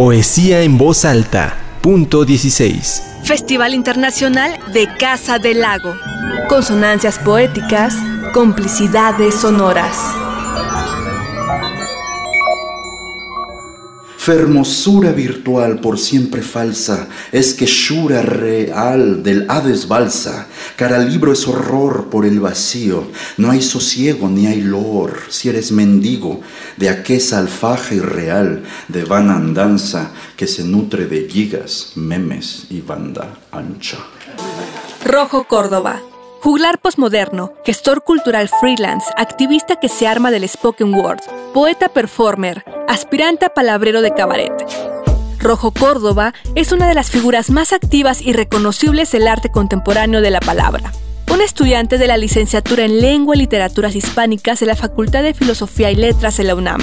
Poesía en voz alta. Punto 16. Festival Internacional de Casa del Lago. Consonancias poéticas, complicidades sonoras. Fermosura virtual por siempre falsa, es que shura real del Hades balsa, cara libro es horror por el vacío, no hay sosiego ni hay lor, si eres mendigo de aquesa alfaje irreal de vana andanza que se nutre de gigas, memes y banda ancha. Rojo Córdoba. Juglar posmoderno, gestor cultural freelance, activista que se arma del spoken word, poeta performer, aspirante a palabrero de cabaret. Rojo Córdoba es una de las figuras más activas y reconocibles del arte contemporáneo de la palabra. Un estudiante de la licenciatura en Lengua y Literaturas Hispánicas de la Facultad de Filosofía y Letras de la UNAM,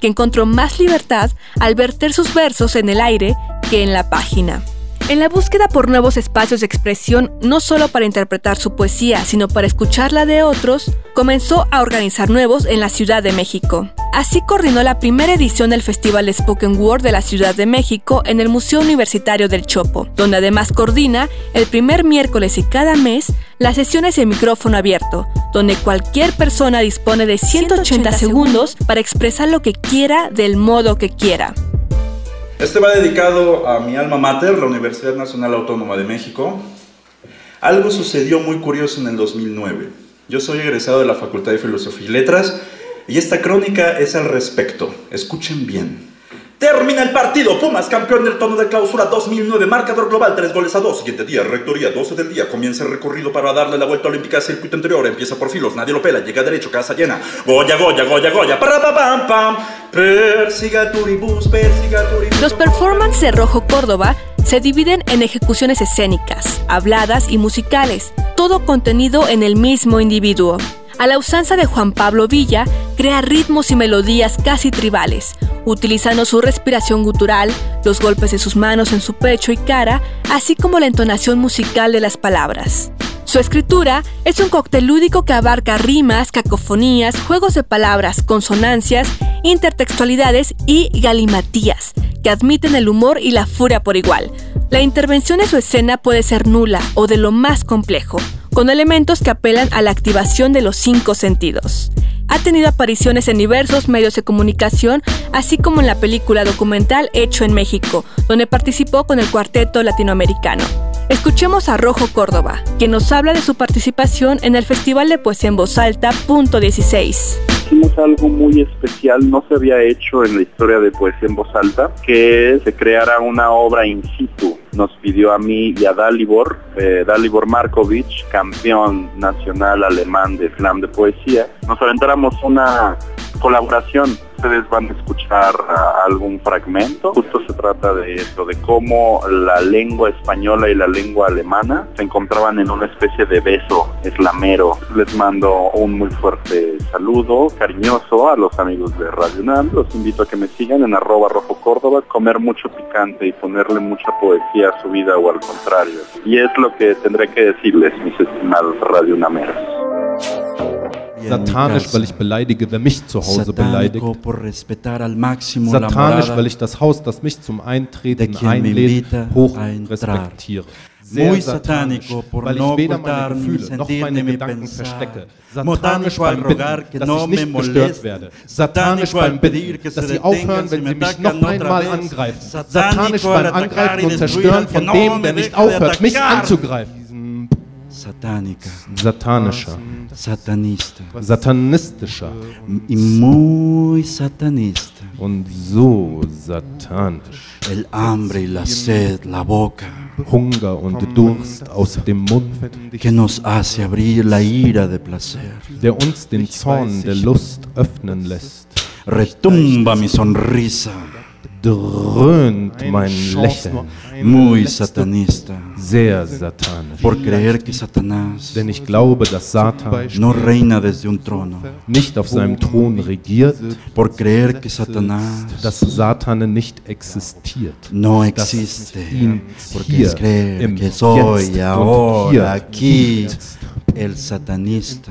que encontró más libertad al verter sus versos en el aire que en la página. En la búsqueda por nuevos espacios de expresión, no solo para interpretar su poesía, sino para escucharla de otros, comenzó a organizar nuevos en la Ciudad de México. Así coordinó la primera edición del Festival Spoken Word de la Ciudad de México en el Museo Universitario del Chopo, donde además coordina el primer miércoles y cada mes las sesiones de micrófono abierto, donde cualquier persona dispone de 180 segundos para expresar lo que quiera del modo que quiera. Este va dedicado a mi alma mater, la Universidad Nacional Autónoma de México. Algo sucedió muy curioso en el 2009. Yo soy egresado de la Facultad de Filosofía y Letras y esta crónica es al respecto. Escuchen bien. Termina el partido. Pumas, campeón del tono de clausura 2009. Marcador global, 3 goles a 2. Siguiente día, rectoría, 12 del día. Comienza el recorrido para darle la vuelta olímpica al circuito anterior. Empieza por filos, nadie lo pela. Llega derecho, casa llena. Goya, Goya, Goya, Goya. Para, pa, pam, pam. Persiga turibus. Los performances de Rojo Córdoba se dividen en ejecuciones escénicas, habladas y musicales, todo contenido en el mismo individuo. A la usanza de Juan Pablo Villa, crea ritmos y melodías casi tribales, utilizando su respiración gutural, los golpes de sus manos en su pecho y cara, así como la entonación musical de las palabras. Su escritura es un cóctel lúdico que abarca rimas, cacofonías, juegos de palabras, consonancias, intertextualidades y galimatías, que admiten el humor y la furia por igual. La intervención de su escena puede ser nula o de lo más complejo, con elementos que apelan a la activación de los cinco sentidos. Ha tenido apariciones en diversos medios de comunicación, así como en la película documental Hecho en México, donde participó con el cuarteto latinoamericano. Escuchemos a Rojo Córdoba, quien nos habla de su participación en el Festival de Poesía en Voz Alta, punto 16 hicimos algo muy especial, no se había hecho en la historia de Poesía en Voz Alta, que se creara una obra in situ. Nos pidió a mí y a Dalibor, eh, Dalibor Markovich, campeón nacional alemán de slam de poesía, nos aventáramos una colaboración ustedes van a escuchar uh, algún fragmento. Justo se trata de eso, de cómo la lengua española y la lengua alemana se encontraban en una especie de beso eslamero. Les mando un muy fuerte saludo, cariñoso a los amigos de Radio UNAM. Los invito a que me sigan en arroba rojo Córdoba, comer mucho picante y ponerle mucha poesía a su vida o al contrario. Y es lo que tendré que decirles, mis estimados Radio UNAMeros. Satanisch, weil ich beleidige, wer mich zu Hause beleidigt. Satanisch, weil ich das Haus, das mich zum Eintreten einlädt, hoch respektiere. Sehr satanisch, weil ich weder meine Gefühle noch meine Gedanken verstecke. Satanisch beim Bitten, dass ich nicht gestört werde. Satanisch beim Bitten, dass sie aufhören, wenn sie mich noch einmal angreifen. Satanisch beim Angreifen und Zerstören von dem, der nicht aufhört, mich anzugreifen. Satánica. Satanischer. Satanista. Satanistischer. Muy satanista. Und so satanisch. El hambre y la sed, la boca. Hunger und Durst aus dem Mund. Que nos hace abrir la ira de placer. Der uns den Zorn der Lust öffnen lässt. Retumba mi sonrisa. Dröhnt mein Lächeln. Muy satanista. Sehr satanisch. Por creer que Satanás Denn ich glaube, dass Satan no reina desde un trono. nicht auf seinem Thron regiert, Por creer que Satanás dass Satan nicht existiert. no dass existe. ihn Porque hier es creer im que soy Jetzt und ahora hier aquí. gibt. el satanista,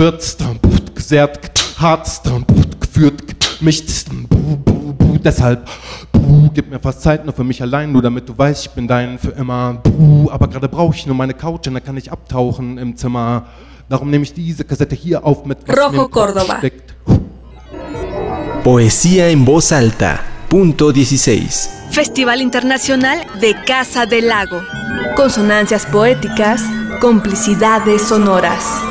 wird, gesert, hart, geführt, mich, deshalb, Buh, gib mir fast Zeit nur für mich allein, nur damit du weißt, ich bin dein für immer. Buh, aber gerade brauche ich nur meine Couch und dann kann ich abtauchen im Zimmer. Darum nehme ich diese Kassette hier auf mit was Rojo Córdoba. steckt. Poesía en voz alta. Punto 16. Festival Internacional de Casa del Lago. Consonancias poéticas, complicidades sonoras.